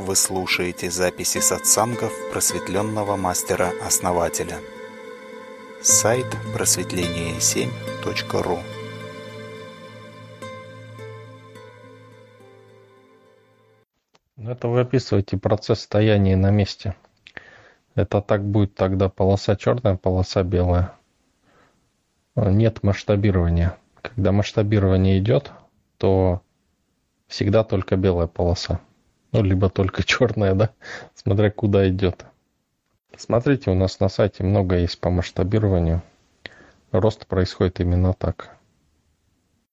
Вы слушаете записи сатсангов просветленного мастера-основателя. Сайт просветление7.ру Это вы описываете процесс стояния на месте. Это так будет тогда полоса черная, полоса белая. Нет масштабирования. Когда масштабирование идет, то всегда только белая полоса. Ну, либо только черная, да, смотря куда идет. Смотрите, у нас на сайте много есть по масштабированию. Рост происходит именно так.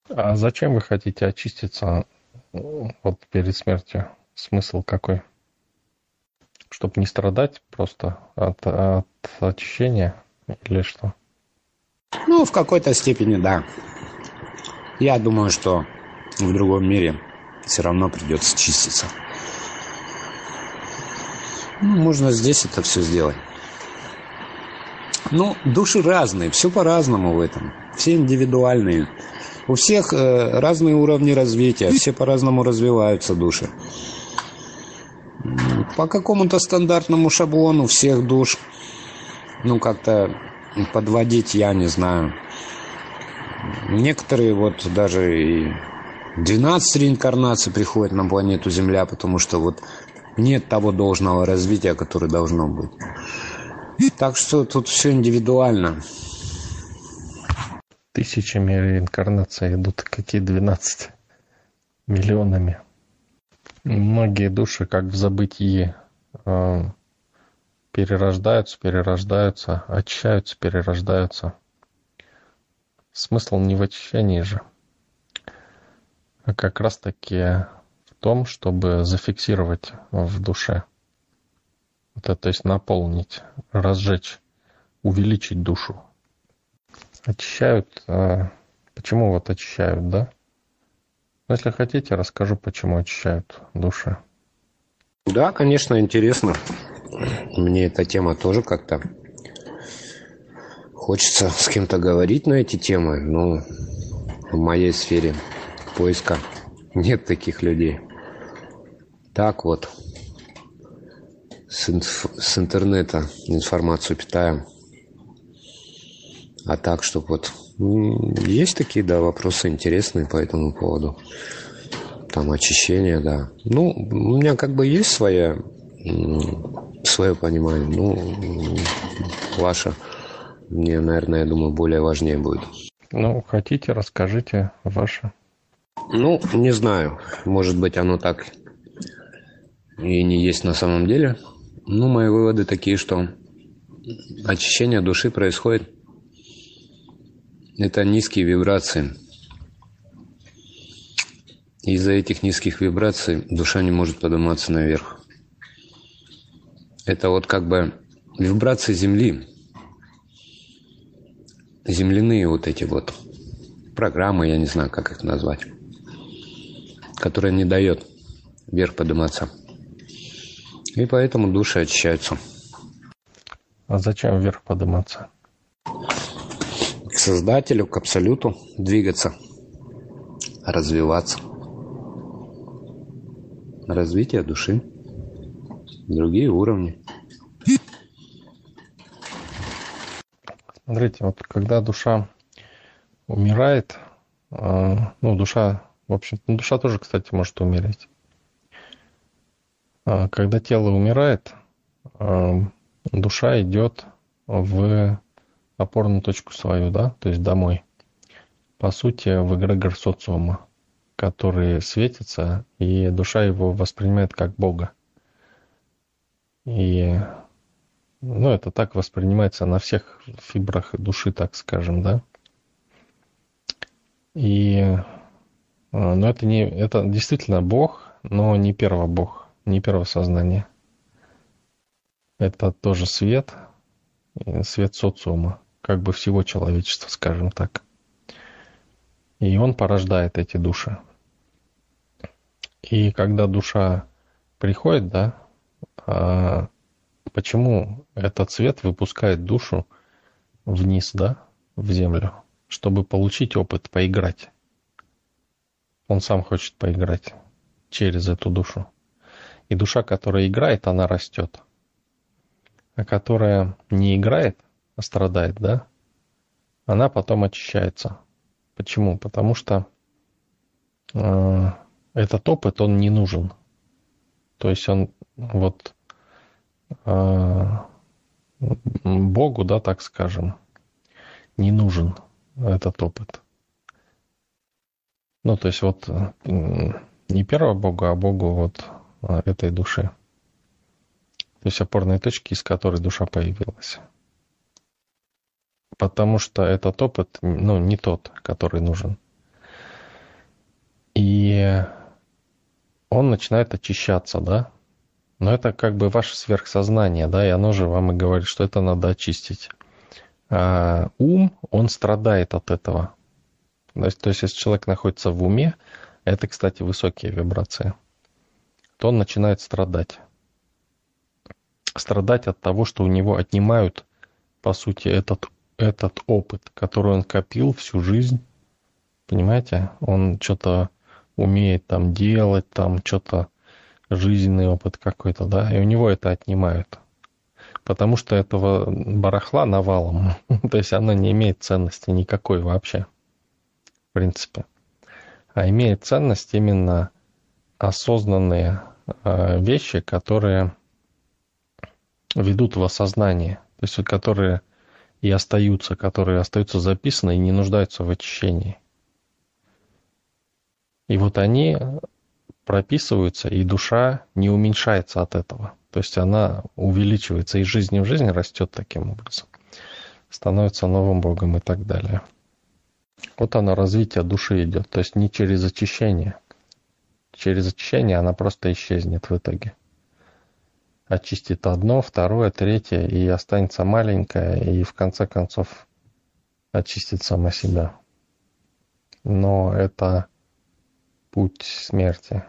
А зачем вы хотите очиститься вот перед смертью? Смысл какой? Чтобы не страдать просто от, от очищения или что? Ну, в какой-то степени, да. Я думаю, что в другом мире все равно придется чиститься. Ну, можно здесь это все сделать. Ну, души разные, все по-разному в этом. Все индивидуальные. У всех э, разные уровни развития, все по-разному развиваются души. По какому-то стандартному шаблону всех душ, ну, как-то подводить я не знаю. Некоторые вот даже и 12 реинкарнаций приходят на планету Земля, потому что вот нет того должного развития, которое должно быть. Так что тут все индивидуально. Тысячами реинкарнаций идут, какие 12 миллионами. Многие души, как в забытии, э, перерождаются, перерождаются, очищаются, перерождаются. Смысл не в очищении же, а как раз таки том, чтобы зафиксировать в душе. Это, то есть наполнить, разжечь, увеличить душу. Очищают. А почему вот очищают, да? Ну, если хотите, расскажу, почему очищают души. Да, конечно, интересно. Мне эта тема тоже как-то хочется с кем-то говорить на эти темы, но в моей сфере поиска нет таких людей так вот с, инф с интернета информацию питаем. А так, чтобы вот есть такие, да, вопросы интересные по этому поводу. Там очищение, да. Ну, у меня как бы есть своя, свое понимание. Ну, ваше мне, наверное, я думаю, более важнее будет. Ну, хотите, расскажите ваше. Ну, не знаю. Может быть, оно так и не есть на самом деле. Ну, мои выводы такие, что очищение души происходит. Это низкие вибрации. Из-за этих низких вибраций душа не может подниматься наверх. Это вот как бы вибрации Земли. Земляные вот эти вот программы, я не знаю, как их назвать, которые не дают вверх подниматься. И поэтому души очищаются. А зачем вверх подниматься? К Создателю, к Абсолюту двигаться, развиваться. Развитие души. Другие уровни. Смотрите, вот когда душа умирает, а, ну, душа, в общем, душа тоже, кстати, может умереть. А, когда тело умирает, а, душа идет в опорную точку свою, да, то есть домой. По сути, в эгрегор социума, который светится, и душа его воспринимает как Бога. И ну, это так воспринимается на всех фибрах души, так скажем, да. И а, ну, это не это действительно Бог, но не первый Бог не первосознание. Это тоже свет, свет социума, как бы всего человечества, скажем так. И он порождает эти души. И когда душа приходит, да, а почему этот свет выпускает душу вниз, да, в землю, чтобы получить опыт, поиграть. Он сам хочет поиграть через эту душу. И душа, которая играет, она растет. А которая не играет, а страдает, да, она потом очищается. Почему? Потому что э, этот опыт, он не нужен. То есть он вот э, Богу, да, так скажем, не нужен этот опыт. Ну, то есть вот не первого Бога, а Богу вот а, этой души. То есть опорные точки, из которой душа появилась. Потому что этот опыт, ну, не тот, который нужен. И он начинает очищаться, да? Но это как бы ваше сверхсознание, да, и оно же вам и говорит, что это надо очистить. А ум, он страдает от этого. То есть, то есть, если человек находится в уме, это, кстати, высокие вибрации, то он начинает страдать. Страдать от того, что у него отнимают, по сути, этот, этот опыт, который он копил всю жизнь. Понимаете? Он что-то умеет там делать, там что-то жизненный опыт какой-то, да, и у него это отнимают. Потому что этого барахла навалом, то есть оно не имеет ценности никакой вообще, принципе. А имеет ценность именно осознанные э, вещи, которые ведут в осознание, то есть которые и остаются, которые остаются записаны и не нуждаются в очищении. И вот они прописываются, и душа не уменьшается от этого. То есть она увеличивается из жизни в жизнь, растет таким образом. Становится новым Богом и так далее. Вот оно, развитие души идет. То есть не через очищение. Через очищение она просто исчезнет в итоге. Очистит одно, второе, третье, и останется маленькая, и в конце концов очистит сама себя. Но это путь смерти.